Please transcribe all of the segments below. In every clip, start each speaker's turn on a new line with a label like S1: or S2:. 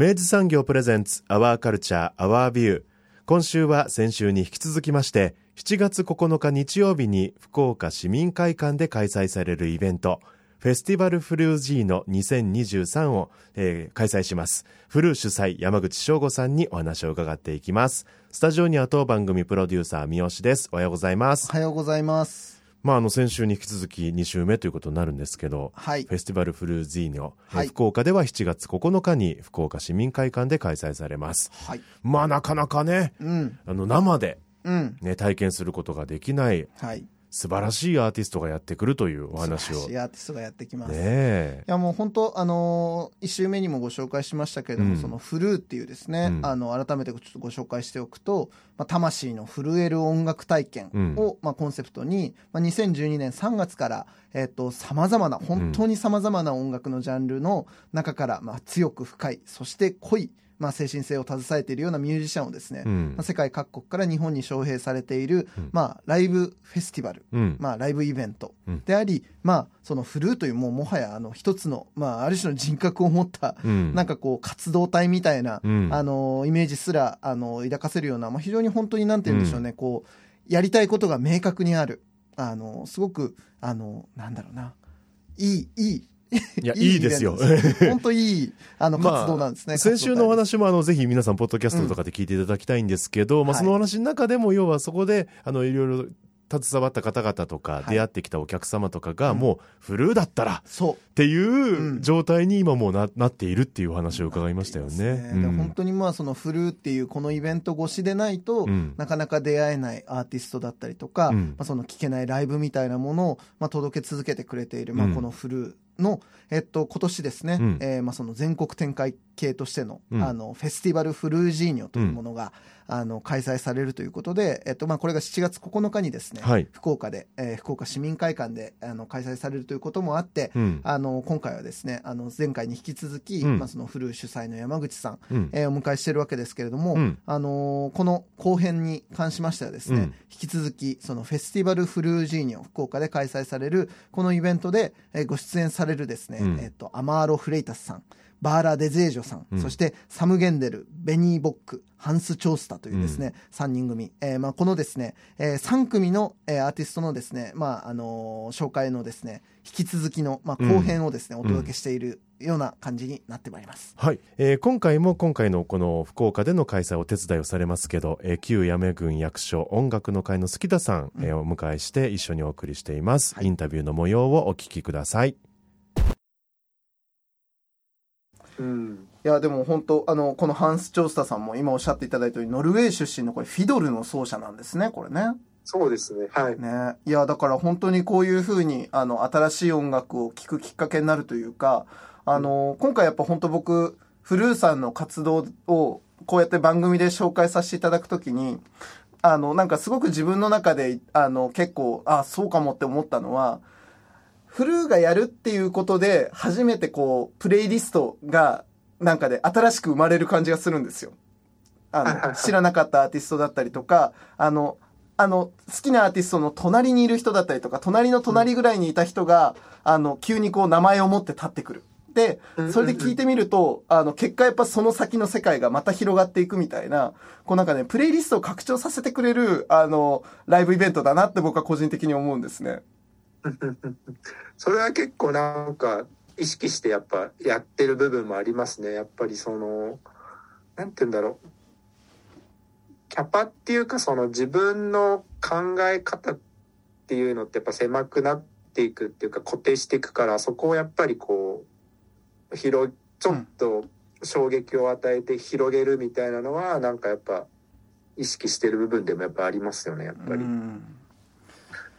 S1: 明治産業プレゼンツアワーカルチャーアワービュー今週は先週に引き続きまして7月9日日曜日に福岡市民会館で開催されるイベントフェスティバルフルージーノ2023を、えー、開催します。フルー主催山口翔吾さんにお話を伺っていきます。スタジオには当番組プロデューサー三好です。おはようございます。
S2: おはようございます。
S1: まあ、あの先週に引き続き2週目ということになるんですけど、
S2: はい、
S1: フェスティバルフルーズーニョ、はい、福岡では7月9日に福岡市民会館で開催されます、
S2: はい、
S1: まあなかなかね、
S2: うん、
S1: あの生で、
S2: ね、
S1: うん、体験することができない、
S2: はい
S1: 素晴らしいアーティストがやってくるというお話を。素
S2: 晴らしいアーティストがやってきます。
S1: ね、
S2: いやもう本当、あのー、1週目にもご紹介しましたけれども、うん、そのフルーっていうですね、うん、あの、改めてちょっとご紹介しておくと、まあ、魂の震える音楽体験を、うん、まあ、コンセプトに、まあ、2012年3月から、えっ、ー、と、様々な、本当に様々な音楽のジャンルの中から、まあ、強く深い、そして濃い、まあ、精神性を携えているようなミュージシャンをですね、うん、まあ、世界各国から日本に招聘されている、うん、まあ、ライブフェスティバル、
S1: うん、
S2: まあ、ライブイベントであり、まあ、そのフルーというもうもはやあの一つの、まあ、ある種の人格を持った、なんかこう活動体みたいな、あのイメージすらあの抱かせるような、まあ、非常に本当になんて言うんでしょうね、こうやりたいことが明確にあるあのすごくあのなんだろうないいいい
S1: いや、いいですよ。
S2: 本当いい、あの、活動なんですね。まあ、
S1: 先週のお話も、あの、ぜひ皆さん、ポッドキャストとかで聞いていただきたいんですけど、うん、まあ、その話の中でも、要はそこで、あの、いろいろ、携わった方々とか、出会ってきたお客様とかが、もう、フルーだったら、っていう状態に今もうななっているっていう話を伺いましたよね。
S2: ね。本当にまあ、そのフルーっていうこのイベント越しでないと、なかなか出会えないアーティストだったりとか、まあ、その聞けないライブみたいなものを、まあ、届け続けてくれている、まあ、このフルー。の、えっと、今年ですね、うん、えー、まあ、その全国展開系としての、うん、あの、フェスティバルフルージーニョというものが、うん、あの、開催されるということで、えっと、まあ、これが7月9日にですね、
S1: はい、
S2: 福岡で、えー、福岡市民会館で、あの、開催されるということもあって、あの、今回はですね、あの、前回に引き続き、まあ、そのフルー主催の山口さん、うん、えー、お迎えしているわけですけれども、あのこの後編に関しましてはですね、引き続き、そのフェスティバルフルージーニョ福岡で開催される、このイベントで、えー、ご出演されるですね、えっ、と、アマーロ・フレイタスさん、バーラ・デゼージョさん、うん、そしてサム・ゲンデル、ベニー・ボック、ハンス・チョースタというですね、うん、3人組、えーまあ、このですね、えー、3組の、えー、アーティストのですね、まああのー、紹介のですね、引き続きの、まあ、後編をですね、うん、お届けしているような感じになってまいります。
S1: はい、えー、今回も今回のこの福岡での開催お手伝いをされますけど、えー、旧八女郡役所音楽の会の好田さん、うん、えー、お迎えして一緒にお送りしています、はい、インタビューの模様をお聞きください。
S2: うん、いやでも本当あのこのハンス・チョースタさんも今おっしゃっていただいたようにノルウェー出身のこれフィドルの奏者なんですねこれね。
S3: そうですね。はい。
S2: ね。いや、だから本当にこういうふうに、あの、新しい音楽を聴くきっかけになるというか、あの、今回やっぱ本当僕、フルーさんの活動を、こうやって番組で紹介させていただくときに、あの、なんかすごく自分の中で、あの、結構、あ、そうかもって思ったのは、フルーがやるっていうことで、初めてこう、プレイリストが、なんかで新しく生まれる感じがするんですよ。あの、知らなかったアーティストだったりとか、あの、あの、好きなアーティストの隣にいる人だったりとか、隣の隣ぐらいにいた人が、あの、急にこう名前を持って立ってくる。で、それで聞いてみると、あの、結果やっぱその先の世界がまた広がっていくみたいな、こうなんかね、プレイリストを拡張させてくれる、あの、ライブイベントだなって僕は個人的に思うんですね。
S3: それは結構なんか意識してやっぱやってる部分もありますね。やっぱりその、なんて言うんだろう。キャパっていうかその自分の考え方っていうのってやっぱ狭くなっていくっていうか固定していくからそこをやっぱりこう広ちょっと衝撃を与えて広げるみたいなのはなんかやっぱ意識してる部分でもやっぱありますよねやっぱり。
S2: うん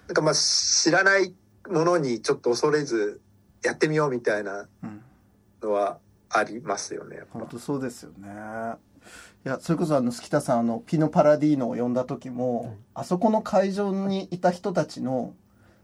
S3: なんかまあ知らないものにちょっと恐れずやってみようみたいな
S2: うん。
S3: のはありますよねやっぱ。
S2: 本当そうですよね。いやそれこそあの月田さんあのピノ・パラディーノを呼んだ時も、あそこの会場にいた人たちの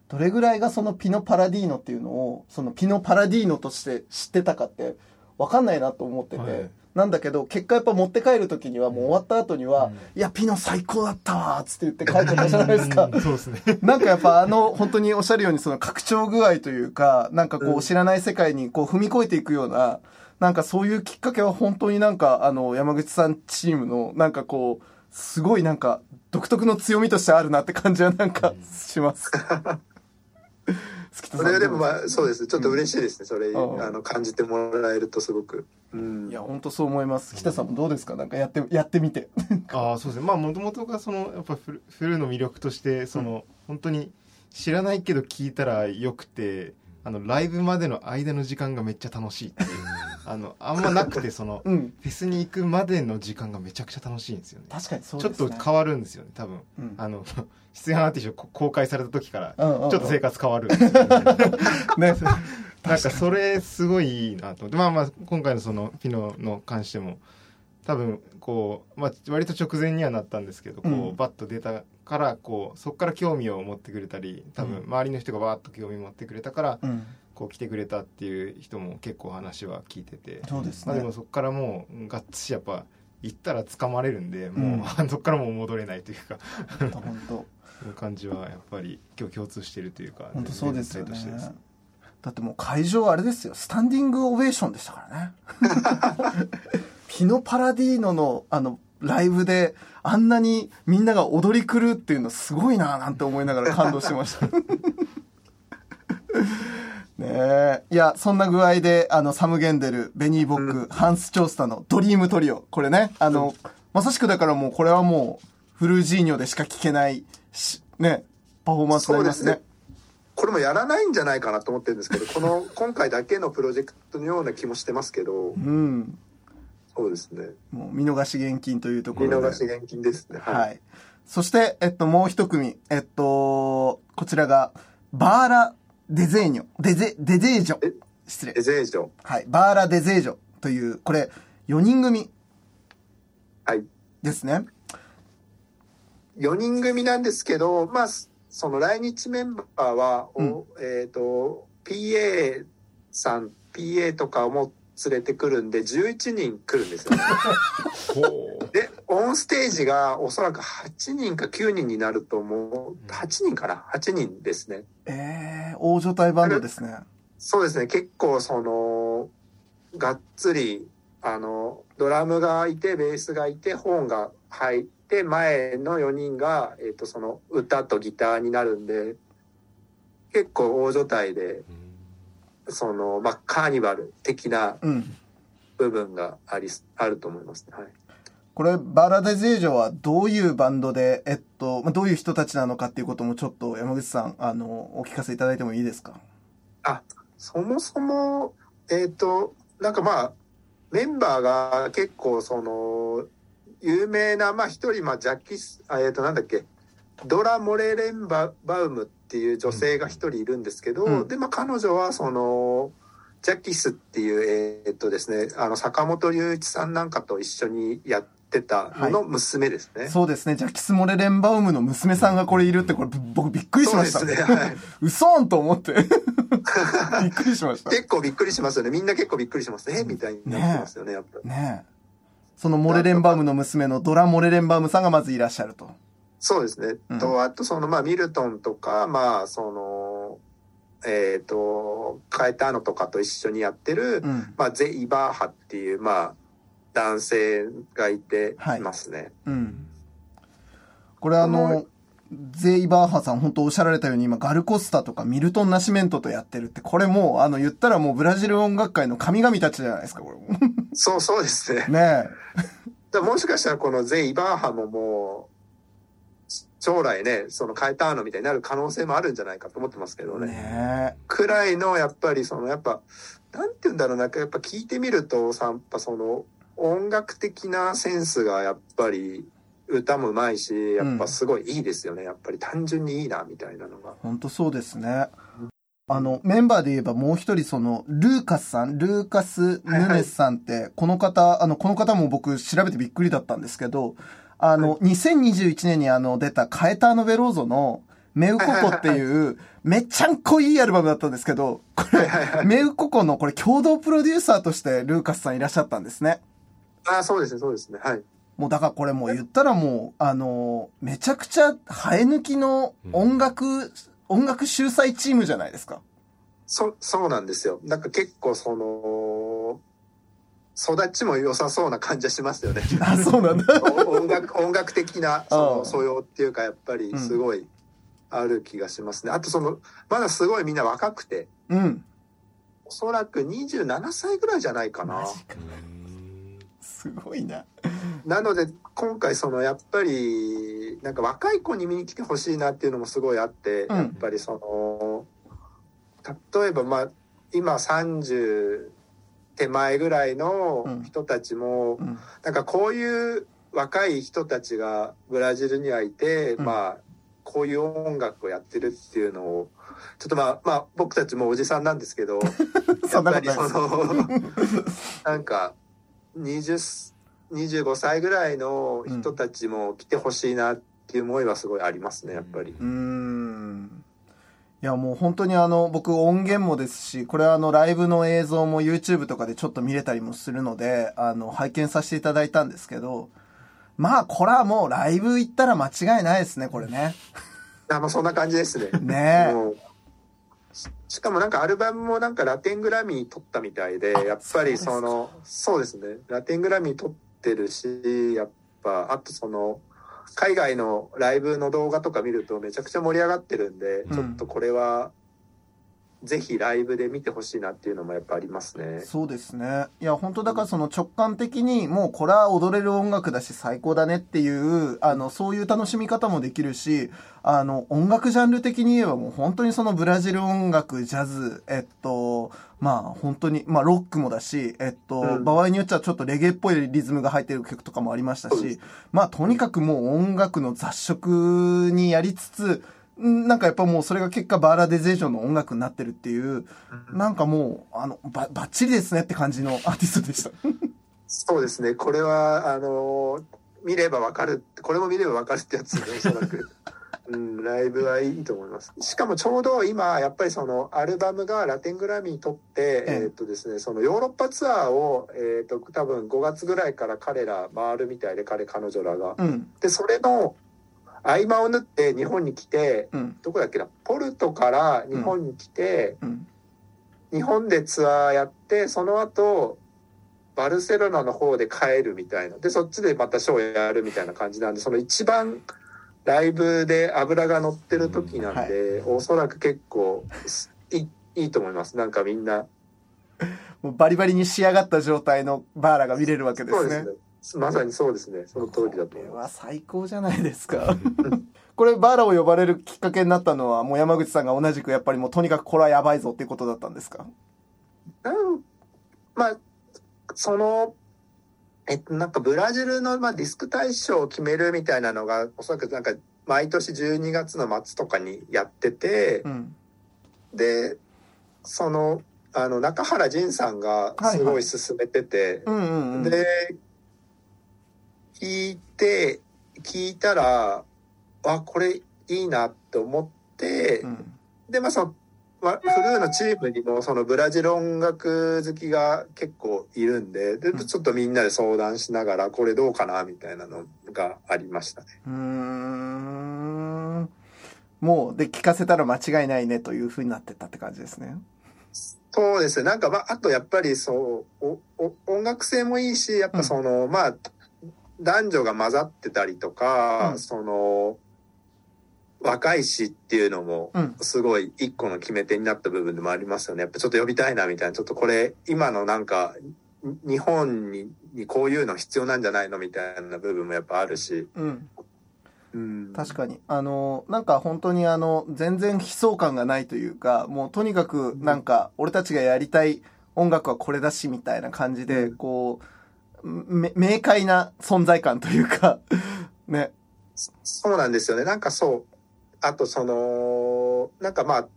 S2: どれぐらいがそのピノ・パラディーノっていうのをそのピノ・パラディーノとして知ってたかって分かんないなと思ってて、
S4: はい
S2: なんだけど結果やっぱ持って帰る時にはもう終わった後には「いやピノ最高だったわ」っつって言って帰ってたじゃないですか。
S4: うん。そうですね。
S2: なんかやっぱあの本当におっしゃるようにその拡張具合というかなんかこ
S3: うん。
S2: う知らない世界にこう踏み越えていくようななんかそういうきっかけは本当になんかあの山口さんチームのなんかこうすごいなんか独特の強みとしてあるなって感じはなんかします。好き
S3: それでもまあそうです。ちょっと嬉しいですね。それ
S2: うん。
S3: あの感じてもらえるとすごく。うん。
S2: いや本当そう思います。北さんもどうですか？なんかやってやってみて。
S4: ああそうですね。まあもともとがそのやっぱフルフルの魅力としてその、本当に知らないけど聞いたらよくてあのライブまでの間の時間がめっちゃ楽しいっていうあのあんまなくてその
S2: うん。
S4: フェスに行くまでの時間がめちゃくちゃ楽しいんですよね。
S2: 確かにそう
S4: ちょっ。と変わるんですよね多分。
S2: うん。
S4: あの 出演アーティスト公開された時から
S2: うんうんうん。
S4: ちょっと生活変わるんですよね。
S2: ね。
S4: なんかそれすごいいいなと思って。まあまあ今回のそのピノの関しても多分こう、まあ、割と直前にはなったんですけどこう、
S2: うん。
S4: バッと出たからこうそこから興味を持ってくれたり多分
S2: うん。
S4: 周りの人がバーッと興味持ってくれたから、
S2: うん
S4: こう来てくれたっていう人も結構話は聞いてて、
S2: そうです
S4: まあ、で
S2: ね
S4: も。そこからもうがっつしやっぱ行ったら掴まれるんでもう、そこからもう戻れないというか。
S2: 本当。
S4: そういう感じはやっぱり今日共通してるというか
S2: 本当そうですよね。だってもう会場あれですよ。スタンディングオベーションでしたからね。ピノ・パラディーノのあのライブであんなにみんなが踊り狂うっていうのすごいななんて思いながら感動してましたいやそんな具合であのサム・ゲンデルベニー・ボック、ハンス・チョースタのドリームトリオこれね。あの、まさしくだからもうこれはもうフルジーニョでしか聴けないしねパフォーマンスになりますね。
S3: これもやらないんじゃないかなと思ってるんですけどこの 今回だけのプロジェクトのような気もしてますけど。
S2: うん。
S3: そうですね。
S2: もう見逃し現金というとこ
S3: 見
S2: ろで。
S3: 逃し現金ですね。
S2: はい。そして、えっと、もう一組。えっと、こちらが、バーラ・デゼーニョ。デゼ、デゼージョ
S3: え？
S2: 失礼
S3: エ。ゼージョ
S2: はい。バーラ・デゼージョという、これ、4人組
S3: はい
S2: ですね。
S3: 4人組なんですけど、まあ、その来日メンバーは、おえっ、と、PA さん、PA とかも連れてくるんで、11人来るんですよ。で、オンステージがおそらく8人か9人になると思う。8人かな ?8 人ですね。
S2: えー、大所帯バンドですね。
S3: そうですね。結構その、がっつり、あの、ドラムがいて、ベースがいて、ホーンが入って、前の4人が、えっ、と、その、歌とギターになるんで、結構大所帯で、その、まあ、カーニバル的な
S2: うん。
S3: 部分があり、あると思いますね。はい。
S2: これ、バーラ・デゼージョはどういうバンドで、えっと、まあどういう人たちなのかっていうこともちょっと山口さん、あの、お聞かせいただいてもいいですか？
S3: あ、そもそも、えっ、と、なんかまあ、メンバーが結構その、有名な、まあ一人、まあジャッキス、あえっ、となんだっけ、ドラ・モレレンババウムっていう女性が一人いるんですけど、
S2: うん
S3: で、まあ彼女はその、ジャッキスっていう、えっ、とですね、あの、坂本龍一さんなんかと一緒にやってたのの娘ですね。
S2: そうですね。ジャキス・モレレンバウムの娘さんがこれいるって、これ僕びっくりしました。
S3: そうですね。はい。
S2: 嘘んと思って。びっくりしました。
S3: 結構びっくりしますよね。みんな結構びっくりしますね。みたいになってますよね、やっぱ。
S2: ねえ。そのモレレンバウムの娘のドラ・モレレンバウムさんがまずいらっしゃると。
S3: そうですね。
S2: うん
S3: と、あとその、まあ、ミルトンとか、まあ、その、えっ、と、カエターノとかと一緒にやってる、
S2: うん。
S3: まあ、ゼ・イバーハっていう、まあ、男性がいて
S2: はい
S3: ますね。
S2: うん。これあの、ゼイバーハさん本当おっしゃられたように今ガルコスタとかミルトン・ナシメントとやってるって、これもうあの言ったらもうブラジル音楽界の神々たちじゃないですか、これ。
S3: そうそうですね。
S2: ね
S3: だもしかしたらこのゼイ・バーハももう、将来ね、そのカエターノみたいになる可能性もあるんじゃないかと思ってますけど
S2: え。
S3: ね。
S2: ね
S3: くらいの、やっぱりその、やっぱ、なんて言うんだろうな、やっぱ聞いてみると、さ、やっぱその、音楽的なセンスがやっぱり、歌もうまいし、やっぱすごいいいですよね。やっぱり単純にいいな、みたいなのが。
S2: 本当そうですね。あの、メンバーで言えばもう一人その、ルーカスさん、ルーカス・ヌネスさんって、この方、あの、この方も僕調べてびっくりだったんですけど、あの、2021年にあの、出たカエターノ・ベローゾの、メウココっていう、めっちゃんこいいアルバムだったんですけど、これ、メウココのこれ共同プロデューサーとしてルーカスさんいらっしゃったんですね。
S3: ああ、そうですね、そうですね。はい。
S2: もうだからこれもう言ったらもう、あの、めちゃくちゃ生え抜きの音楽、音楽秀才チームじゃないですか。
S3: そ、そうなんですよ。なんか結構その、育ちも良さそうな感じはしますよね。
S2: あ、そうなんだ。
S3: お音楽、音楽的な、その素養っていうか、やっぱりすごいある気がしますね。あとその、まだすごいみんな若くて、
S2: うん。
S3: おそらく27歳ぐらいじゃないかな。
S2: すごいな。
S3: なので、今回その、やっぱり、なんか若い子に見に来てほしいなっていうのもすごいあって、
S2: うん
S3: やっぱりその、例えばまあ、今30手前ぐらいの人たちも、
S2: うん。
S3: なんかこういう若い人たちがブラジルにはいて、
S2: うん
S3: まあ、こういう音楽をやってるっていうのを、ちょっとまあ、まあ、僕たちもおじさんなんですけど、やっぱり。その、なんか、20、25歳ぐらいの人たちも来てほしいなっていう思いはすごいありますね、やっぱり。
S2: うーん。いやもう本当にあの僕音源もですしこれはあのライブの映像も YouTube とかでちょっと見れたりもするのであの拝見させていただいたんですけどまあこれはもうライブ行ったら間違いないですねこれね
S3: あ、まあそんな感じですね。
S2: ね
S3: ししかもなんかアルバムもなんかラテングラミー取ったみたいで、
S2: あ
S3: やっぱり
S2: そ
S3: の、そうですね。ラテングラミー取ってるし、やっぱ、あとその、海外のライブの動画とか見るとめちゃくちゃ盛り上がってるんで、
S2: うん。
S3: ちょっとこれは、ぜひライブで見てほしいなっていうのもやっぱありますね。
S2: そうですね。いや本当だからその直感的にもうこれは踊れる音楽だし最高だねっていうあのそういう楽しみ方もできるしあの音楽ジャンル的に言えばもう本当にそのブラジル音楽ジャズえっとまあ本当にまあロックもだしえっと、
S3: うん。
S2: 場合によっちゃちょっとレゲエっぽいリズムが入ってる曲とかもありましたしまあとにかくもう音楽の雑食にやりつつんなんかやっぱもうそれが結果バーラデゼーションの音楽になってるっていうなんかもう、あの、ば、ばっちりですねって感じの アーティストでした。
S3: そうですね。これは、あの見ればわかる。これも見ればわかるってやつね、おそらく。うん、ライブはいいと思います。しかもちょうど今、やっぱりそのアルバムがラテングラミー取って、
S2: ええ
S3: えーっとですね、そのヨーロッパツアーを、えーっと、多分5月ぐらいから彼ら回るみたいで、彼、彼女らが。
S2: うん、
S3: で、それの合間を縫って日本に来て、
S2: うん、
S3: どこだっけな、ポルトから日本に来て、
S2: うん。
S3: 日本でツアーやって、その後、バルセロナの方で帰るみたいな。で、そっちでまたショーやるみたいな感じなんで、その一番ライブで油が乗ってる時なんで、おそらく結構いいいいと思います。なんかみんな。
S2: もうバリバリに仕上がった状態のバーラが見れるわけですね。
S3: そうですね。まさにそうですね。その通りだと
S2: これ
S3: 思います。
S2: は最高じゃないですか。これバーラを呼ばれるきっかけになったのは、もう山口さんが同じくやっぱりもうとにかくこれはやばいぞっていうことだったんですか？
S3: うんまあ、その、えっと、なんかブラジルの、まあ、ディスク大賞を決めるみたいなのが、おそらくなんか、毎年12月の末とかにやってて、
S2: うん。
S3: で、その、あの、中原仁さんがすごい進めてて。で、聞いて、聞いたら、あ、これいいなって思って、
S2: うん
S3: で、まあ、その、まあ、フルーのチームにもそのブラジル音楽好きが結構いるんで、で、
S2: うん
S3: ちょっとみんなで相談しながら、これどうかなみたいなのがありましたね。
S2: うーん。もう、で、聞かせたら間違いないねという風になってったって感じですね。
S3: そうですね。なんか、まあ、あとやっぱりそう、おお音楽性もいいし、やっぱその、まあ、男女が混ざってたりとか、
S2: うん
S3: その、若いしっていうのも
S2: うん、
S3: すごい一個の決め手になった部分でもありますよね。やっぱちょっと呼びたいなみたいな、ちょっとこれ、今のなんか、に日本ににこういうの必要なんじゃないのみたいな部分もやっぱあるし。
S2: うん
S3: うん。
S2: 確かにあのなんか本当にあの全然悲壮感がないというかもうとにかくなんか俺たちがやりたい音楽はこれだしみたいな感じでこうめ明快な存在感というか ね
S3: そうなんですよね。なんかそう。あとその、なんかまあ、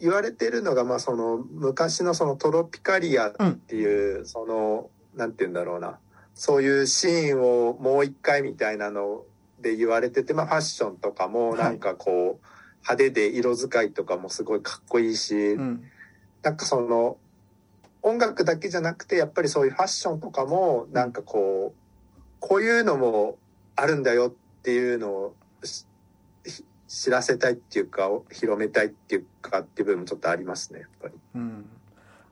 S3: 言われてるのが、まあその、昔のそのトロピカリアっていう、その、なんて言うんだろうな。そういうシーンをもう一回みたいなので言われてて、まあファッションとかも
S2: はい
S3: なんかこう、派手で色使いとかもすごいかっこいいし、
S2: うん
S3: なんかその、音楽だけじゃなくて、やっぱりそういうファッションとかも、なんかこう、こういうのもあるんだよっていうのを知らせたいっていうか、広めたいっていうかっていう部分もちょっとありますね、やっぱり。
S2: うん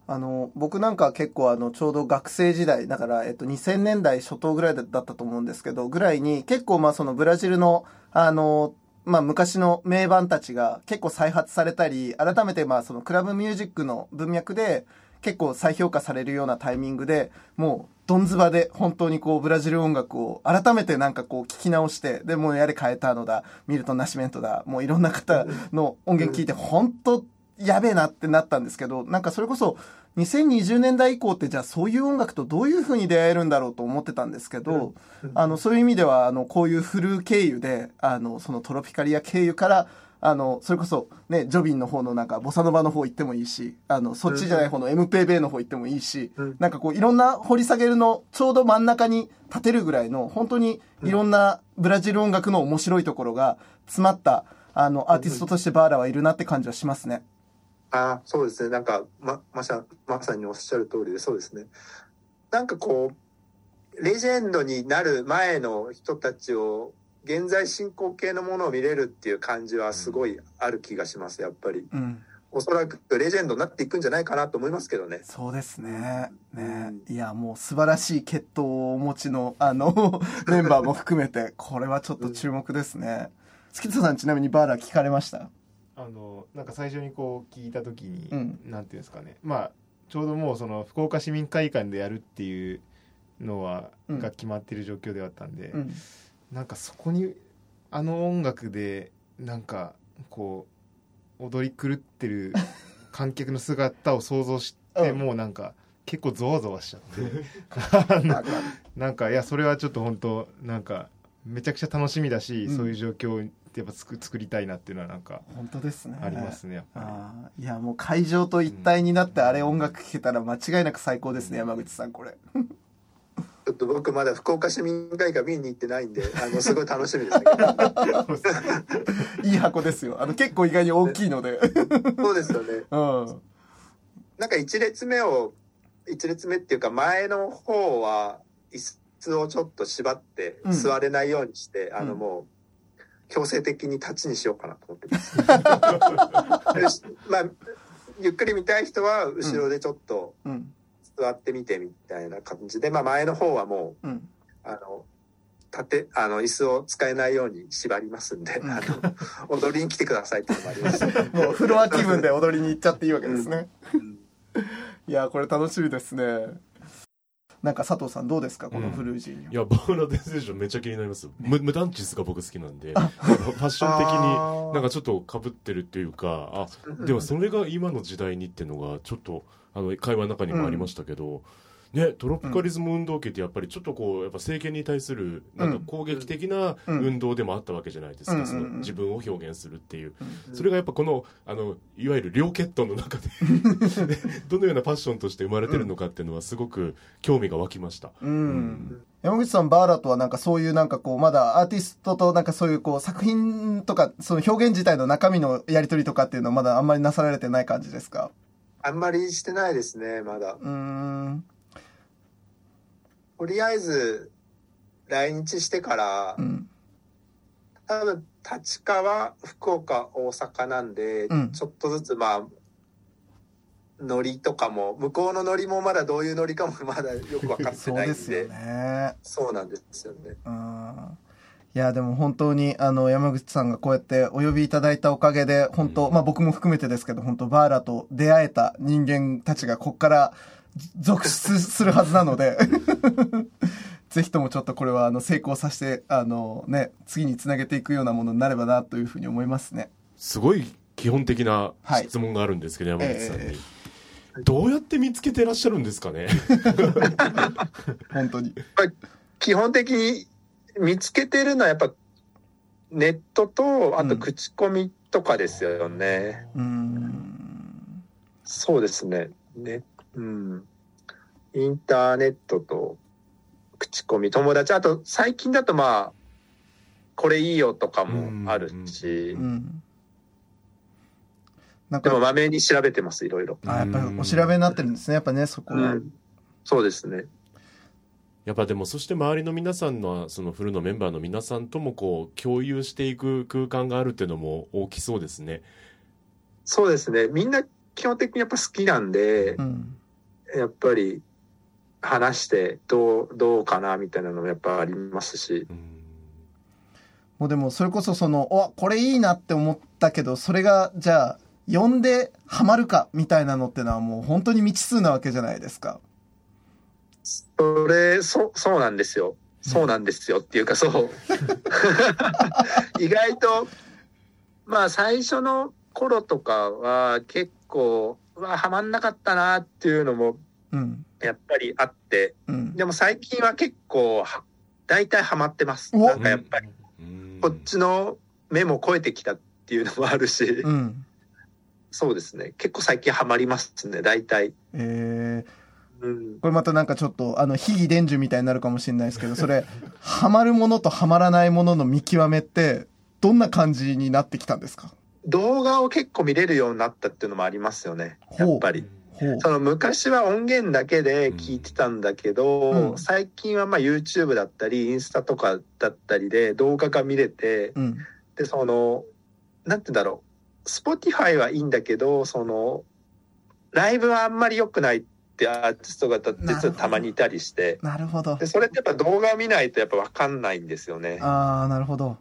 S2: あの僕なんか結構あのちょうど学生時代だから、えっと、2000年代初頭ぐらいだったと思うんですけどぐらいに結構まあそのブラジルのあのまあ昔の名盤たちが結構再発されたり改めてまあそのクラブミュージックの文脈で結構再評価されるようなタイミングでもうどんずばで本当にこうブラジル音楽を改めてなんかこう聞き直してでもうやれ変えたのだミルトン・ナシメントだもういろんな方の音源聞いて本当やべえなってなったんですけどなんかそれこそ2020年代以降ってじゃあそういう音楽とどういう風に出会えるんだろうと思ってたんですけど、あのそういう意味ではあのこういうフル経由であのそのトロピカリア経由からあのそれこそねジョビンの方のなんかボサノバの方行ってもいいしあのそっちじゃない方の MPB の方行ってもいいし、
S3: うん
S2: なんかこういろんな掘り下げるのちょうど真ん中に立てるぐらいの本当にいろんなブラジル音楽の面白いところが詰まったあのアーティストとしてバーラはいるなって感じはしますね。
S3: ああ、そうですね。なんか、ま、まさ、まさにおっしゃる通りで、そうですね。なんかこう、レジェンドになる前の人たちを、現在進行形のものを見れるっていう感じはすごいある気がします、やっぱり。
S2: うん
S3: おそらくレジェンドになっていくんじゃないかなと思いますけどね。
S2: そうですね。ね、
S3: う
S2: いや、もう素晴らしい血統をお持ちの、あの、メンバーも含めて、これはちょっと注目ですね。月田さんちなみにバーラー聞かれました？
S4: あのなんか最初にこう聞いた時に、
S2: うん
S4: なんていうんですかねまあちょうどもうその福岡市民会館でやるっていうのは、
S2: うん
S4: が決まってる状況ではあったんで、
S2: うん。
S4: なんかそこにあの音楽でなんかこう踊り狂ってる観客の姿を想像して、
S2: うん
S4: もうなんか結構ゾワゾワしちゃって なんかいやそれはちょっと本当なんかめちゃくちゃ楽しみだし、
S2: うん
S4: そういう状況をやっぱ作作りたいなっていうのはなんか
S2: 本当ですね。
S4: ありますねやっぱり。
S2: いや、もう会場と一体になってあれ音楽聴けたら間違いなく最高ですね、山口さん、これ。
S3: ちょっと僕まだ福岡市民会館見に行ってないんで、あの、すごい楽しみですね。
S2: いい箱ですよ。あの、結構意外に大きいので。
S3: そうですよね。
S2: うん。
S3: なんか一列目を、一列目っていうか前の方は椅子をちょっと縛って
S2: うん
S3: 座れないようにして、あ
S2: うん
S3: のもう強制的に立ちにしようかなと思ってます。まあ、ゆっくり見たい人は後ろでちょっと
S2: うん。
S3: 座ってみてみたいな感じで、まあ前の方はもう、
S2: うん。
S3: あの、立て、あの、椅子を使えないように縛りますんで、
S2: うん
S3: あの、踊りに来てくださいっていうのもあります。
S2: もうフロア気分で踊りに行っちゃっていいわけですね。
S3: うん
S2: いや、これ楽しみですね。なんか佐藤さんどうですか？このフルージーニョ。
S1: いやバーラデセーションめっちゃ気になります。ムムダンチスが僕好きなんで。ファッション的になんかちょっとかぶってるっていうかあでもそれが今の時代にっていうのがちょっとあの会話の中にもありましたけど、ね、トロピカリズム運動系ってやっぱりちょっとこうやっぱ政権に対するなんか攻撃的な
S2: うん。
S1: 運動でもあったわけじゃないですか、
S2: うん
S1: その自分を表現するっていう、
S3: うん
S1: それがやっぱこのあのいわゆる両血統の中で どのようなファッションとして生まれてるのかっていうのはすごく興味が湧きました。
S2: うん。山口さん、バーラとはなんかそういうなんかこう、まだアーティストとなんかそういうこう作品とか、その表現自体の中身のやりとりとかっていうのはまだあんまりなされてない感じですか？
S3: あんまりしてないですね、まだ。
S2: うーん。
S3: とりあえず、来日してから
S2: う、ん。
S3: 多分、立川、福岡、大阪なんで、
S2: うん
S3: ちょっとずつまあ、ノリとかも、向こうのノリもまだどういうノリかもまだよく分かって
S2: そう
S3: ないんで、
S2: ですよね。
S3: そうなんですよね。
S2: うん。いや、でも本当に、あの、山口さんがこうやってお呼びいただいたおかげで、本当、まあ僕も含めてですけど、本当バーラと出会えた人間たちがこっから続出するはずなので、ぜひともちょっとこれはあの成功させて、あのね、次につなげていくようなものになればなというふうに思いますね。
S5: すごい基本的な
S2: はい
S5: 質問があるんですけど、山口さんに、
S2: え
S5: どうやって見つけてらっしゃるんですかね？
S2: 本当に。
S3: 基本的に見つけてるのはやっぱネットとあと口コミとかですよね。
S2: うーん。
S3: そうですね。ね、うん。インターネットと口コミ、友達、あと最近だとまあ、これいいよとかもあるし
S2: う、ん。なん
S3: でも
S2: か、
S3: まめに調べてます、いろいろ。
S2: あ、やっぱりお調べになってるんですね。やっぱね、そこは。
S3: うん。そうですね。
S5: やっぱでもそして周りの皆さんのそのフルのメンバーの皆さんともこう共有していく空間があるっていうのも大きそうですね
S3: そうですね。みんな基本的にやっぱ好きなんで
S2: う、ん。
S3: やっぱり話してどう、どうかなみたいなのもやっぱありますし。
S5: うん
S2: もうでもそれこそその、お、これいいなって思ったけど、それが、じゃあ、読んでハマるかみたいなのってのはもう本当に未知数なわけじゃないですか。
S3: それ、そ、そうなんですよ。そうなんですよっていうか、そう。意外と、まあ最初の頃とかは結構、うわ、はまんなかったなっていうのも
S2: うん。
S3: やっぱりあって、
S2: うん。
S3: でも最近は結構は、大体ハマってます。
S2: お
S3: なんかやっぱり、
S5: うん
S3: こっちの目も超えてきたっていうのもあるし、
S2: うん。
S3: そうですね。結構最近ハマりますね、大体。
S2: えー、
S3: うん。
S2: これまたなんかちょっと、あの、秘技伝授みたいになるかもしれないですけど、それ、ハマるものとハマらないものの見極めって、どんな感じになってきたんですか？
S3: 動画を結構見れるようになったっていうのもありますよね。やっぱり。その昔は音源だけで聞いてたんだけど、
S2: うん
S3: 最近はまあ YouTube だったりインスタとかだったりで動画が見れて、
S2: うん。
S3: でそのなんて言うんだろう Spotify はいいんだけどそのライブはあんまり良くないってアーティストが実はたまにいたりして
S2: なるほど
S3: で。それってやっぱ動画を見ないとやっぱ分かんないんですよね。
S2: ああ、なるほど。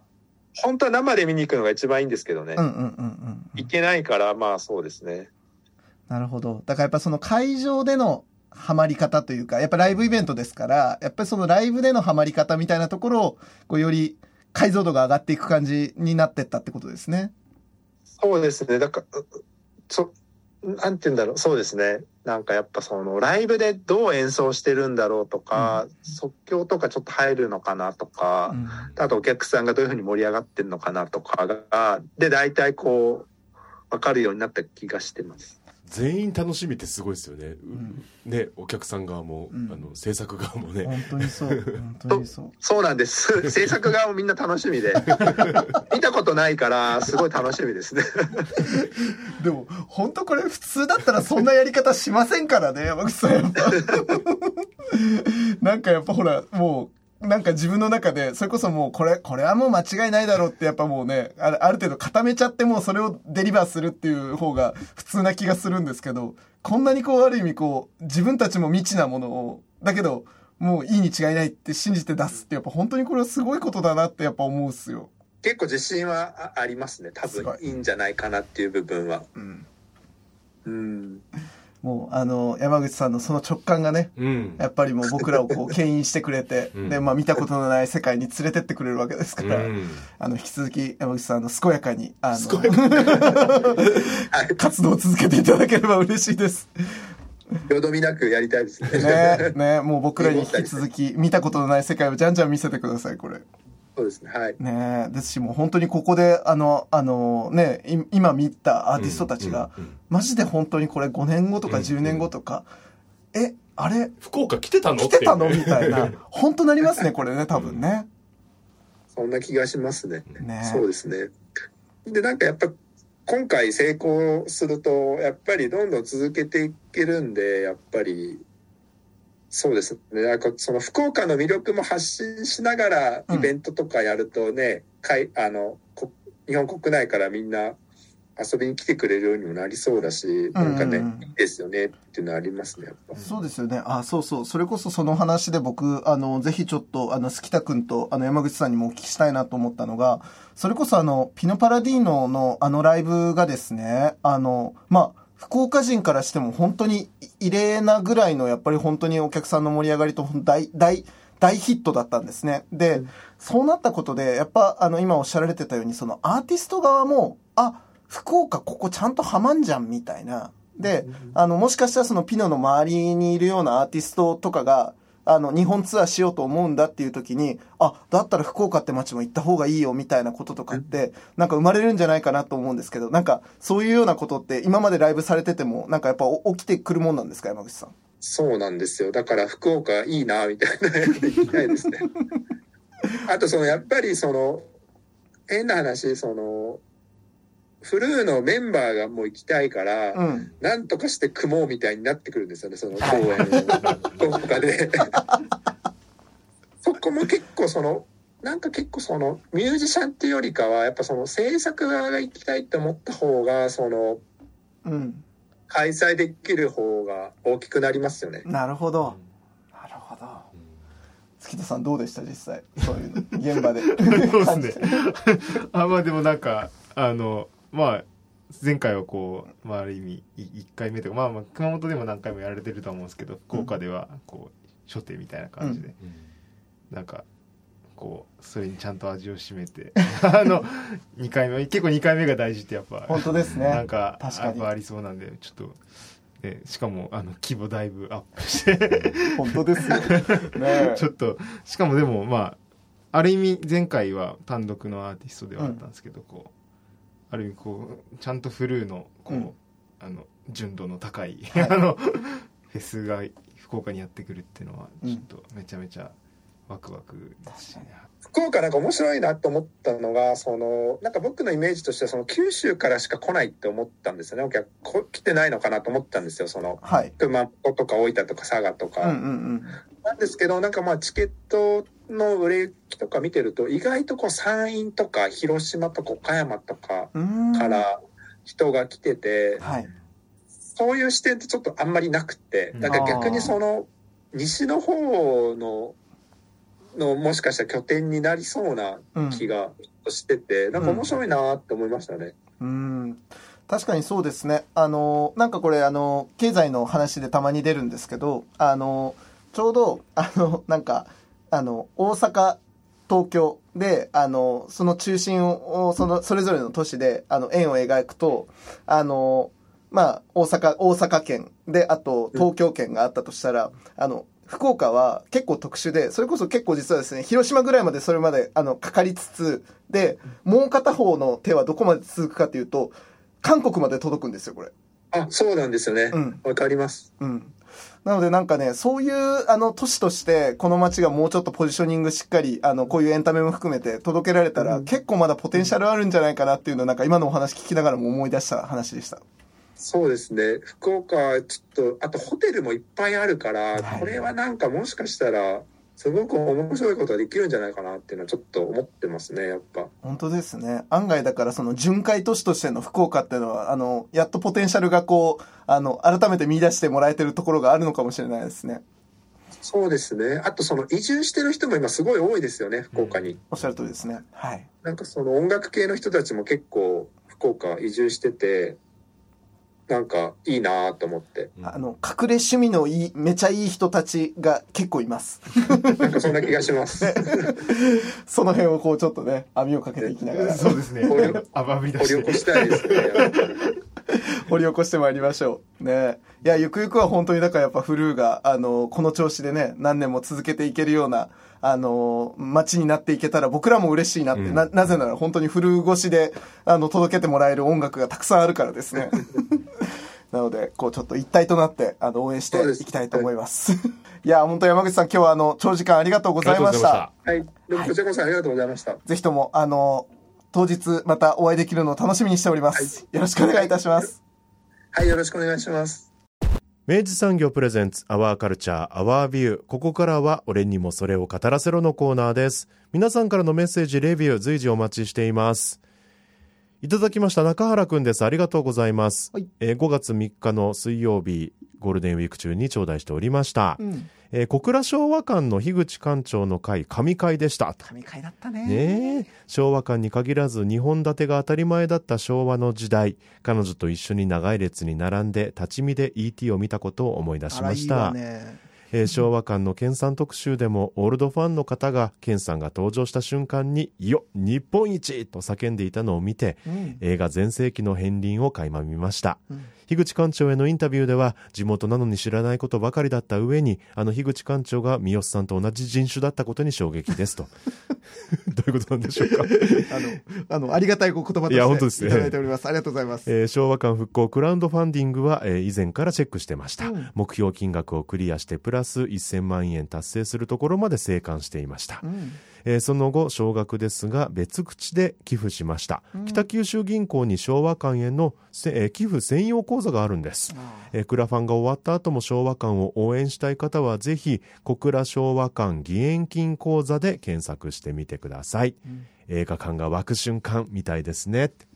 S3: 本当は生で見に行くのが一番いいんですけどね、
S2: うんうんうんうんうん。
S3: 行けないからまあそうですね。
S2: なるほど。だからやっぱその会場でのハマり方というか、やっぱライブイベントですから、やっぱりそのライブでのハマり方みたいなところを、こうより解像度が上がっていく感じになってったってことですね。
S3: そうですね。だから、うそ、なんて言うんだろう。そうですね。なんかやっぱその、ライブでどう演奏してるんだろうとか、即興とかちょっと入るのかなとか
S2: う、ん
S3: あとお客さんがどういうふうに盛り上がってるのかなとかが、で、大体こう、わかるようになった気がしてます。
S5: 全員楽しみってすごいですよね、う
S2: うん
S5: ねお客さん側も、
S2: うん
S5: あの制作側もね、
S2: 本当にそう。本当にそう。
S3: そうなんです。制作側もみんな楽しみで。見たことないから、すごい楽しみですね。
S2: でも、本当これ普通だったらそんなやり方しませんからね、山口さんやっぱ。なんかやっぱほら、もう、なんか自分の中で、それこそもうこれ、これはもう間違いないだろうってやっぱもうね、あるある程度固めちゃってもうそれをデリバーするっていう方が普通な気がするんですけど、こんなにこうある意味こう、自分たちも未知なものを、だけど、もういいに違いないって信じて出すってやっぱ本当にこれはすごいことだなってやっぱ思うっすよ。
S3: 結構自信はあありますね。多分いいんじゃないかなっていう部分は。
S2: うん。
S3: うん。
S2: もうあの、山口さんのその直感がね、
S5: うん
S2: やっぱりもう僕らをこう牽引してくれて、
S5: うん
S2: で、まあ見たことのない世界に連れてってくれるわけですから、
S5: うん
S2: あの、引き続き山口さんの健やかに、あの。活動を続けていただければ嬉しいです。
S3: よどみなくやりたいですね。
S2: ね、ね、もう僕らに引き続き見たことのない世界をじゃんじゃん見せてください、これ。
S3: そうですね。はい。
S2: ねですし、もう本当にここで、あの、あの、ね、い今見たアーティストたちが、
S5: うんうん
S2: マジで本当にこれ5年後とか10年後とか、え、あれ、
S5: 福岡来てたの？
S2: 来てたの？みたいな。本当なりますね、これね、多分ね。
S3: そんな気がしますね。
S2: ね
S3: そうですね。で、なんかやっぱ、今回成功すると、やっぱりどんどん続けていけるんで、やっぱり、そうですね。なんかその福岡の魅力も発信しながら
S2: うん
S3: イベントとかやるとね、かいあのこ日本国内からみんな遊びに来てくれるようにもなりそうだし、なんかね、
S2: うんうんうん
S3: いいですよねっていうのはありますね、やっぱ。
S2: そうですよね。あ、そうそう。それこそその話で僕、あの、ぜひちょっと、あの、月田くんと、あの、山口さんにもお聞きしたいなと思ったのが、それこそあの、ピノパラディーノのあのライブがですね、あの、まあ、福岡人からしても本当に異例なぐらいの、やっぱり本当にお客さんの盛り上がりと、大、大、大ヒットだったんですね。で、そうなったことで、やっぱ、あの、今おっしゃられてたように、そのアーティスト側も、あ、福岡ここちゃんとハマんじゃん、みたいな。で、あの、もしかしたらそのピノの周りにいるようなアーティストとかが、あの、日本ツアーしようと思うんだっていう時に、あ、だったら福岡って街も行った方がいいよみたいなこととかって、なんか生まれるんじゃないかなと思うんですけど、なんかそういうようなことって今までライブされてても、なんかやっぱ起きてくるもんなんですか、山口さん？
S3: そうなんですよ。だから福岡いいな、みたいな行きたいですね。あとその、やっぱりその、変な話、その、フルーのメンバーがもう行きたいから、
S2: うん。
S3: なんとかして組もうみたいになってくるんですよね、その公演をとかで。そこも結構その、なんか結構その、ミュージシャンっていうよりかは、やっぱその制作側が行きたいって思った方が、その、
S2: うん。
S3: 開催できる方が大きくなりますよね。
S2: なるほど。なるほど。月田さんどうでした実際？そういうの。現場で。
S4: そうですね。あ、まあでもなんか、あの、まあ、前回はこう、まあある意味、い1回目とか、まあまあ、熊本でも何回もやられてると思うんですけど、福岡では、こう、初手みたいな感じで、なんか、こう、それにちゃんと味を占めて、あの、2回目、結構2回目が大事ってやっぱ、
S2: 本当ですね。
S4: なんか、
S2: 確かに。
S4: やっぱありそうなんで、ちょっと、ね、しかも、あの、規模だいぶアップして、
S2: 本当ですよ。ね
S4: ちょっと、しかもでも、まあ、ある意味、前回は単独のアーティストではあったんですけど、こう、ある意味、こう、ちゃんとフルーの、こう、
S2: うん
S4: あの、純度の高い、
S2: はい
S4: あの、フェスが福岡にやってくるっていうのは、
S2: うん
S4: ちょっとめちゃめちゃワクワクですしね。
S3: 福岡なんか面白いなと思ったのが、その、なんか僕のイメージとしては、その九州からしか来ないって思ったんですよね。お客、こ来てないのかなと思ったんですよ。その、
S2: はい。
S3: 熊本とか大分とか佐賀とか。
S2: うんうん
S3: なんですけど、なんかまあチケットの売れ行きとか見てると、意外とこう山陰とか広島とか岡山とかから人が来てて、
S2: はい。
S3: そういう視点ってちょっとあんまりなくて、なんか逆にその、西の方の、のもしかしたら拠点になりそうな
S2: うん。
S3: 気がしてて、なんか面白いなって思いましたね。
S2: うん。確かにそうですね。あの、なんかこれ、あの、経済の話でたまに出るんですけど、あの、ちょうど、あの、なんか、あの、大阪、東京で、あの、その中心を、その、それぞれの都市で、あの、円を描くと、あの、まあ、大阪、大阪県で、あと、東京県があったとしたら、あの、福岡は結構特殊で、それこそ結構実はですね、広島ぐらいまでそれまで、あの、かかりつつ、で、もう片方の手はどこまで続くかというと、韓国まで届くんですよ、これ。
S3: あ、そうなんですよね。
S2: うん
S3: わかります。
S2: うん。なのでなんかね、そういう、あの、都市として、この街がもうちょっとポジショニングしっかり、あの、こういうエンタメも含めて届けられたら、結構まだポテンシャルあるんじゃないかなっていうのを、なんか今のお話聞きながらも思い出した話でした。
S3: そうですね。福岡はちょっと、あとホテルもいっぱいあるから、
S2: はい
S3: これはなんかもしかしたら、すごく面白いことができるんじゃないかなっていうのはちょっと思ってますね、やっぱ。
S2: 本当ですね。案外だからその巡回都市としての福岡っていうのは、あの、やっとポテンシャルがこう、あの、改めて見出してもらえてるところがあるのかもしれないですね。
S3: そうですね。あとその移住してる人も今すごい多いですよね、福岡に。
S2: おっしゃる通りですね。はい。
S3: なんかその音楽系の人たちも結構福岡移住してて、なんかいいなと思って。
S2: あの、隠れ趣味のいい、めちゃいい人たちが結構います。
S3: なんかそんな気がします。
S2: その辺をこうちょっとね、網をかけていきながら。
S4: そうですね
S3: 掘り。起こ
S4: し
S3: たいですね。
S2: 掘り起こしてまいりましょう。ねいや、ゆくゆくは本当にだからやっぱフルーが、あの、この調子でね、何年も続けていけるような、あの、街になっていけたら僕らも嬉しいなって、
S5: うん
S2: な、なぜなら本当にフルー越しで、あの、届けてもらえる音楽がたくさんあるからですね。なので、こうちょっと一体となって、あの、応援していきたいと思います。いや、本当山口さん今日はあの、長時間ありがとうございました。
S3: はい。でもこちらこそありがとうございました。
S2: ぜひとも、あの、当日またお会いできるのを楽しみにしております。よろしくお願いいたします。
S3: はい、よろしくお願いします。
S1: 明治産業プレゼンツアワーカルチャーアワービューここからは俺にもそれを語らせろのコーナーです。皆さんからのメッセージレビュー随時お待ちしています。いただきました中原くんです。ありがとうございます。
S2: はい。
S1: えー5月3日の水曜日、ゴールデンウィーク中に頂戴しておりました。
S2: うん。
S1: えー小倉昭和館の樋口館長の会、神会でした。
S2: 神回だったね。
S1: ねえ。昭和館に限らず2本立てが当たり前だった昭和の時代。彼女と一緒に長い列に並んで立ち見で ET を見たことを思い出しました。えー昭和館の健さん特集でもオールドファンの方が健さんが登場した瞬間に「よ日本一!」と叫んでいたのを見て
S2: うん。
S1: 映画全盛期の片鱗を垣間見ました、
S2: うん
S1: 樋口館長へのインタビューでは地元なのに知らないことばかりだった上にあの樋口館長が三好さんと同じ人種だったことに衝撃ですと。どういうことなんでしょうか？
S2: あのあのありがたいお言葉と
S1: いや本当ですね。
S2: していただいております。ありがとうございます。
S1: えー昭和館復興クラウドファンディングは、えー以前からチェックしてました、
S2: うん。
S1: 目標金額をクリアしてプラス1000万円達成するところまで生還していました、
S2: うん
S1: えーその後少額ですが別口で寄付しました、
S2: うん。
S1: 北九州銀行に昭和館への、せえー寄付専用口座があるんです。
S2: あ
S1: えークラファンが終わった後も昭和館を応援したい方はぜひ小倉昭和館義援金口座で検索してみてください、
S2: ん。
S1: 映画館が湧く瞬間みたいですね。
S2: うん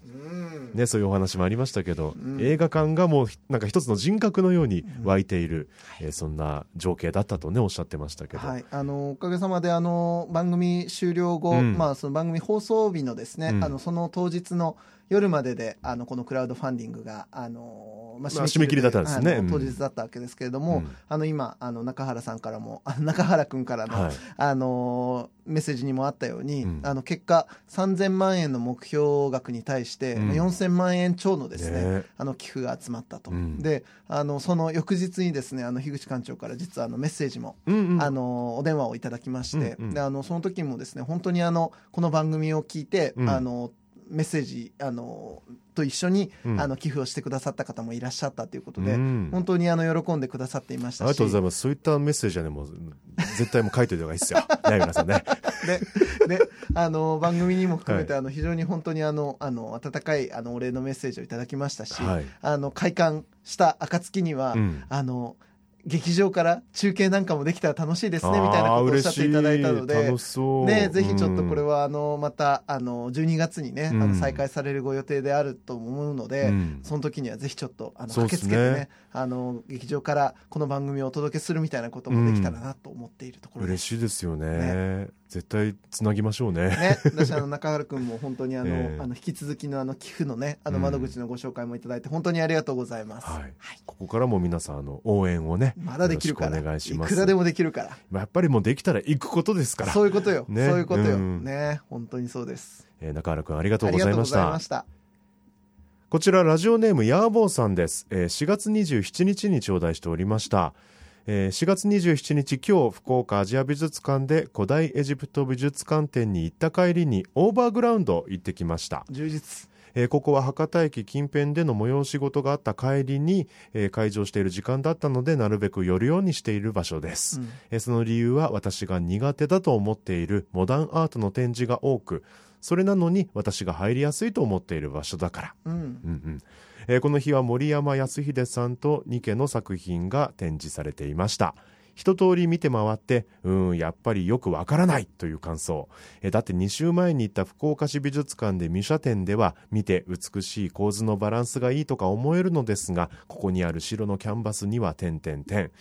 S1: ね、そういうお話もありましたけど、
S2: ん。
S1: 映画館がもうひなんか一つの人格のように湧いている、えーそんな情景だったとねおっしゃってましたけど、
S2: はい、あのおかげさまであの番組終了後、
S1: うん。
S2: まあ、その番組放送日のですね、
S1: うん。
S2: あのその当日の夜までであのこのクラウドファンディングがあの、まあ、
S1: まあ締め切りだったんですね。
S2: 当日だったわけですけれども、
S1: うん。
S2: あの今あの中原さんからもあ 中原君からの、
S1: はい。
S2: あのメッセージにもあったように、
S1: うん。
S2: あの結果3000万円の目標額に対して、
S1: うん。
S2: 4000万円超のですね
S1: ね。
S2: あの寄付が集まったと、
S1: うん。
S2: であのその翌日にですねあの樋口館長から実はあのメッセージも
S1: うんうん。
S2: あのお電話をいただきまして、
S1: うんうん。
S2: であのその時もですね本当にあのこの番組を聞いて、
S1: うん。
S2: あのメッセージあのと一緒に、
S1: うん。
S2: あの寄付をしてくださった方もいらっしゃったということで、
S1: うん。
S2: 本当にあの喜んでくださっていましたし。
S1: ありがとうございます。そういったメッセージはねもう絶対もう書いておいた方がいいですよ。ね皆さんね。
S2: でであの番組にも含めて、
S1: は
S2: あの非常に本当にあのあの温かいあのお礼のメッセージをいただきましたし、
S1: はい。
S2: あの開館した暁には、
S1: うん。
S2: あの劇場から中継なんかもできたら楽しいですねみたいなことをおっしゃっていただいたのでね、ぜひちょっとこれ
S1: は、
S2: はあのまたあの12月にね、あ
S1: うん。
S2: の再開されるご予定であると思うので、
S1: うん。
S2: その時にはぜひちょっとあの駆けつけてねあの劇場からこの番組をお届けするみたいなこともできたらなと思っているところです。
S1: 嬉しいですよね絶対つなぎましょうね。
S2: ね、私あの中原君も本当にあの、
S1: ええ。
S2: あの引き続きのあの寄付のねあの
S1: うん。
S2: 窓口のご紹介もいただいて本当にありがとうございます。
S1: はい、ここからも皆さんあの応援をね
S2: まだできるから。
S1: お願いします。
S2: くらでもできるから。
S1: まあやっぱりもうできたら行くことですから。
S2: そういうことよ、
S1: ね。
S2: そういうことよ、
S1: うん。
S2: ね本当にそうです。
S1: えー中原君ありがとう
S2: ご
S1: ございました。
S2: ざいました。
S1: こちらラジオネームヤーボーさんです、えー4月27日に頂戴しておりました、えー4月27日今日福岡アジア美術館で古代エジプト美術館展に行った帰りにオーバーグラウンド行ってきました。
S2: 充実。
S1: えーここは博多駅近辺での催し事があった帰りに、えー会場している時間だったのでなるべく寄るようにしている場所です、
S2: うん。
S1: えーその理由は私が苦手だと思っているモダンアートの展示が多くそれなのに私が入りやすいと思っている場所だから。
S2: うん。
S1: うんうんえーこの日は森山康秀さんとニケの作品が展示されていました。一通り見て回ってうんやっぱりよくわからないという感想。えだって2週前に行った福岡市美術館でミシャ展では見て美しい構図のバランスがいいとか思えるのですがここにある白のキャンバスには点々点。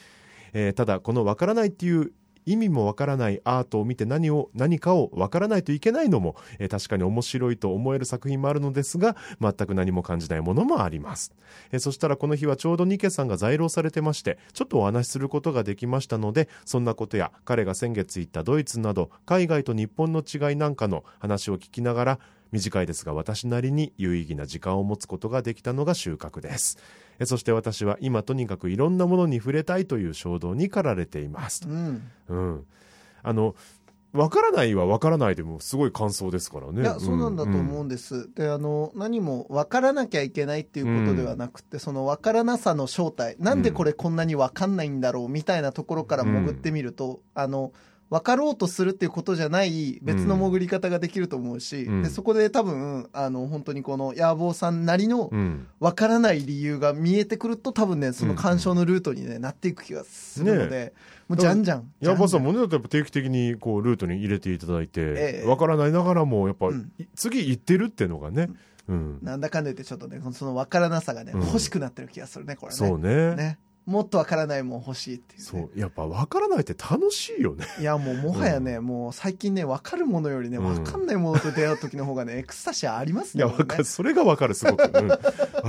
S1: えーただこのわからないっていう意味もわからないアートを見て何を何かをわからないといけないのも、えー確かに面白いと思える作品もあるのですが全く何も感じないものもあります、えーそしたらこの日はちょうどニケさんが在廊されてましてちょっとお話しすることができましたのでそんなことや彼が先月行ったドイツなど海外と日本の違いなんかの話を聞きながら短いですが私なりに有意義な時間を持つことができたのが収穫です。そして私は今とにかくいろんなものに触れたいという衝動に駆られています
S2: うん。
S1: うん。あのわからないはわからないでもすごい感想ですからね。
S2: いやそうなんだと思うんです、であの何も分からなきゃいけないっていうことではなくて、その分からなさの正体。なんでこれこんなに分かんないんだろうみたいなところから潜ってみると、あの分かろうとするっていうことじゃない別の潜り方ができると思うし、
S1: うん。
S2: でそこで多分あの本当にこの野望さんなりの
S1: うん。
S2: 分からない理由が見えてくると多分ねその鑑賞のルートに、ね、なっていく気がするので、もうじゃんじゃん。
S1: ヤバさんもねだってやっぱ定期的にこうルートに入れていただいて
S2: ええ。
S1: わからないながらもやっぱ、
S2: うん。
S1: い次行ってるっていうのがねうん。
S2: なんだかんだ言ってちょっとね、その分からなさがね、
S1: うん。
S2: 欲しくなってる気がするね、これね。
S1: そうね。
S2: ね。もっと分からないもん欲しいっていう、ね。
S1: そう。やっぱ分からないって楽しいよね。
S2: いやもうもはやね、もう最近ね、分かるものよりね、
S1: うん
S2: 分かんないものと出会う時の方がね、エクスタシーあります
S1: いや、
S2: ね。
S1: わかる。それが分かる、すごく。うん。分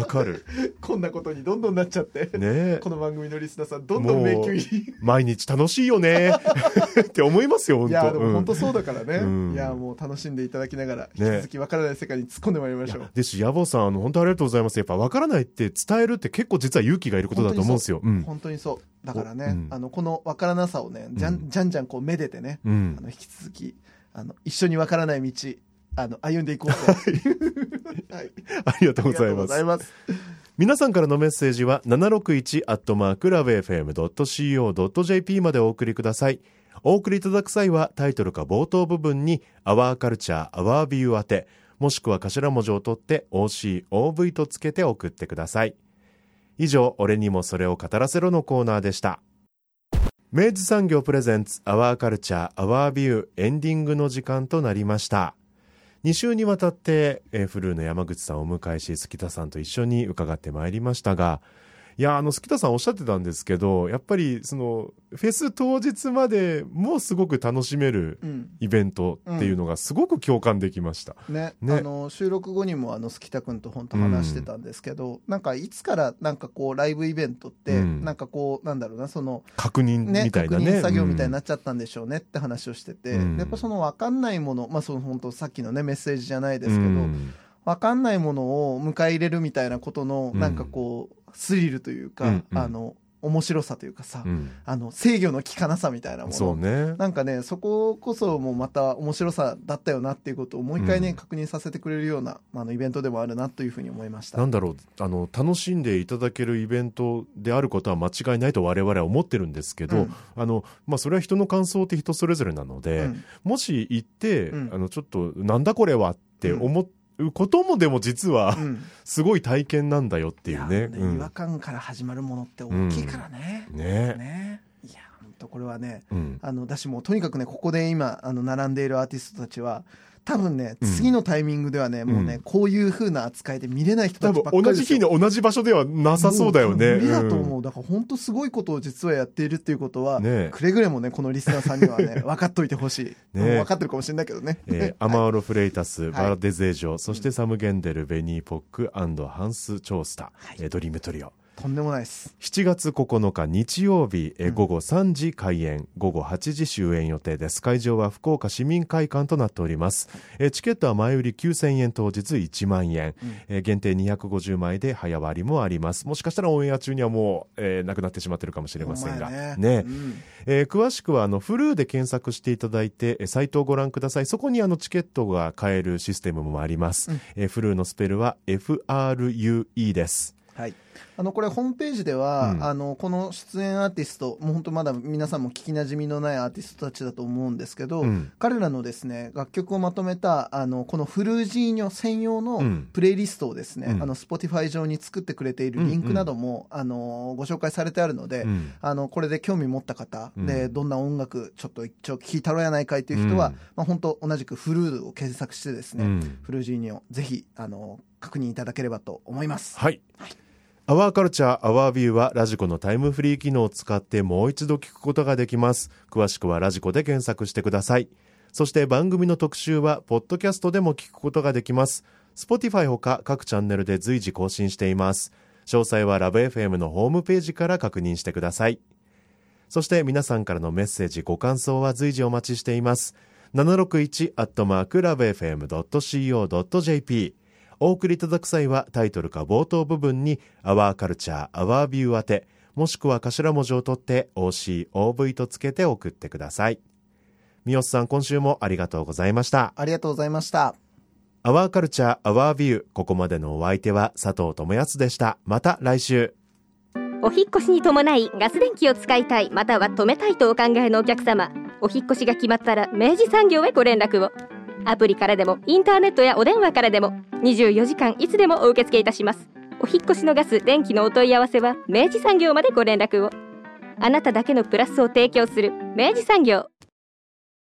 S1: かる。
S2: こんなことにどんどんなっちゃって。
S1: ね
S2: この番組のリスナーさん、どんどん迷宮入り。
S1: 毎日楽しいよね。って思いますよ、本当
S2: いや、でも
S1: うん
S2: 本当そうだからね。
S1: うん
S2: いや、もう楽しんでいただきながら、引き続き分からない世界に突っ込んでまいりましょう。
S1: ですし、野望さん、あの、本当ありがとうございます。やっぱ分からないって伝えるって結構実は勇気がいることだと思うんですよ。うん。
S2: 本当にそう。だからね、
S1: うん
S2: あの、この分からなさをね、じゃ
S1: うん
S2: んじゃんじゃんこう、めでてね、
S1: うん
S2: あの、引き続き、あの、一緒に分からない道、あの、歩んでいこうと。はい。
S1: ありがとう
S2: ご
S1: ございます。皆さんからのメッセージは、761アットマークラブ FM.co.jp までお送りください。お送りいただく際は、タイトルか冒頭部分に、アワーカルチャー、アワービュー宛て、もしくは頭文字を取って OC、OV とつけて送ってください。以上、俺にもそれを語らせろのコーナーでした。明治産業プレゼンツ、アワーカルチャー、アワービュー、エンディングの時間となりました。2週にわたって、えーフルーの山口さんをお迎えし、月田さんと一緒に伺ってまいりましたが、いや、あの、月田さんおっしゃってたんですけど、やっぱり、その、フェス当日までもすごく楽しめる
S2: うん。
S1: イベントっていうのがすごく共感できました。
S2: ね、
S1: ね。
S2: あの収録後にもあのスキタ君と本当話してたんですけど、なんかいつからなんかこうライブイベントって、
S1: うん。
S2: なんかこうなんだろうなその
S1: 確認
S2: ね
S1: みたいなね。
S2: 確認作業みたいにな
S1: っ
S2: っちゃったんでしょうねって話をしてて、
S1: うん。
S2: やっぱその分かんないものまあその本当さっきのねメッセージじゃないですけど、
S1: うん。
S2: 分かんないものを迎え入れるみたいなことの
S1: うん。
S2: なんかこうスリルというか、
S1: うんうん。
S2: あの面白さというかさ、
S1: うん。
S2: あの制御の効かなさみたいなもの。
S1: ね。
S2: なんかね、そここそもうまた面白さだったよなっていうことをもう一回ね、
S1: うん。
S2: 確認させてくれるような、あの、イベントでもあるなというふうに思いました。
S1: なんだろうあの楽しんでいただけるイベントであることは間違いないと我々は思ってるんですけど、
S2: うん。
S1: あのまあ、それは人の感想って人それぞれなので、
S2: うん。
S1: もし行って、
S2: うん。
S1: あのちょっとなんだこれはって思うこともでも実は
S2: うん。
S1: すごい体験なんだよっていうね。
S2: や
S1: うん。
S2: 違和感から始まるものって大きいからね。
S1: ね。
S2: ねいや、本当これはね、
S1: うん
S2: あの、だしもうとにかくね、ここで今、あの、並んでいるアーティストたちは、多分ね、
S1: うん
S2: 次のタイミングではね、もうね、
S1: うん
S2: こういう風な扱いで見れない人
S1: 多
S2: たちばっかり
S1: 分同じ日に同じ場所ではなさそうだよね。
S2: もう無理だと
S1: うん
S2: 思う。だから本当すごいことを実はやっているっていうことは、
S1: ね
S2: くれぐれもね、このリスナーさんにはね、分かっといてほしい。
S1: ね
S2: もう分かってるかもしれないけどね。
S1: えーアマーロ・フレイタス、
S2: い
S1: バラデゼージョ、そしてサム・ゲンデル、ベニー・ポックハンス・チョースタ、えードリームトリオ。
S2: とんでもないです。
S1: 7月9日日曜日、え午後3時開演、午後8時終演予定です。会場は福岡市民会館となっております。えーチケットは前売り9000円当日1万円、えー限定250枚で早割りもあります。もしかしたらオンエア中にはもう、えーなくなってしまってるかもしれませんが。
S2: ほんまや
S1: ね
S2: うん
S1: えー詳しくはあのフルーで検索していただいてえーサイトをご覧くださいそこにあのチケットが買えるシステムもあります、
S2: うん
S1: えーフルーのスペルは FRUE です
S2: はい。あの、これホームページでは、
S1: うん。
S2: あの、この出演アーティスト、もう本当まだ皆さんも聞き馴染みのないアーティストたちだと思うんですけど、
S1: うん。
S2: 彼らのですね、楽曲をまとめた、あの、このフルージーニョ専用の
S1: うん。
S2: プレイリストをですね、
S1: うん。
S2: あの、Spotify 上に作ってくれているリンクなども、あの、ご紹介されてあるので、
S1: うん。
S2: あの、これで興味持った方、
S1: うん。
S2: で、どんな音楽、ちょっと一丁聞いたろやないかいという人は、
S1: うん。
S2: まあ本当同じくフルーを検索してですね、
S1: うん。
S2: フルージーニョ、ぜひ、あの、確認いただければと思います。
S1: はい、アワーカルチャーアワービューはラジコのタイムフリー機能を使ってもう一度聞くことができます。詳しくはラジコで検索してください。そして番組の特集はポッドキャストでも聞くことができます。Spotify ほか各チャンネルで随時更新しています。詳細はラブ f m のホームページから確認してください。そして皆さんからのメッセージご感想は随時お待ちしています。761-lovefm.co.jp お送りいただく際はタイトルか冒頭部分に「アワーカルチャーアワービュー宛てもしくは頭文字を取って OCOV とつけて送ってください。三好さん今週もありがとうございました。
S2: ありがとうございました。
S1: アワーカルチャーアワービューここまでのお相手は佐藤智康でした。また来週。
S6: お引っ越しに伴いガス電気を使いたいまたは止めたいとお考えのお客様。お引っ越しが決まったら明治産業へご連絡をアプリからでもインターネットやお電話からでも24時間いつでもお受け付けいたします。お引越しのガス電気のお問い合わせは明治産業までご連絡を。あなただけのプラスを提供する明治産業。